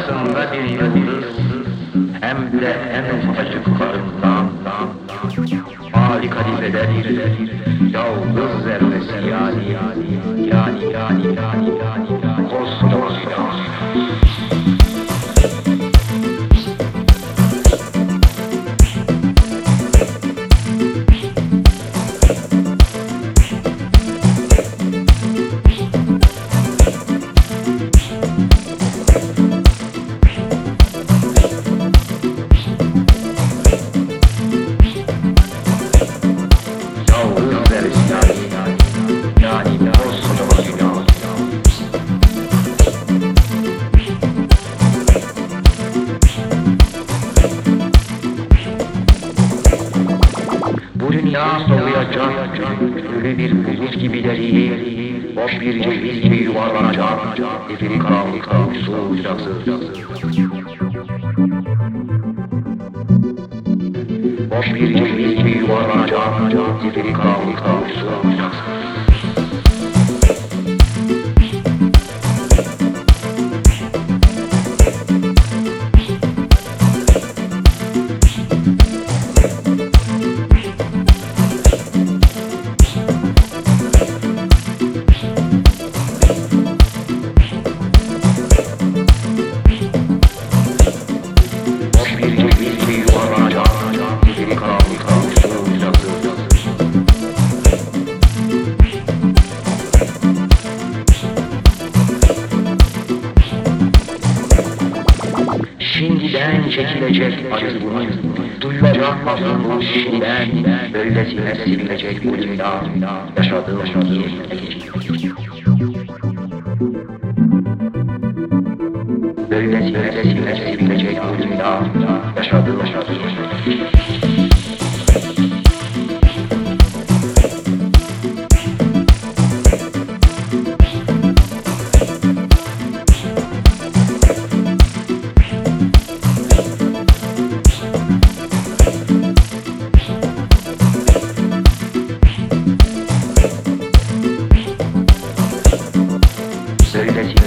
arasında bir yıldız, hem de en ufacıklarından, Ali kadifeler, yalnız zerresi yani, yani, yani, yani, yani, yani, dünya soluyacak, ölü bir bulut gibileri, boş bir ceviz gibi yuvarlanacak, evin karanlıkta soğuyacaksın. Boş bir ceviz gibi yuvarlanacak, evin karanlıkta soğuyacaksın. Çekilecek acı bunun, duyulacak mazlum şimdiden, böylesine sevilecek bu dünya, yaşadığım yerine geçiyor. Böylesine sevilecek bu dünya, yaşadığım yaşadığım soy.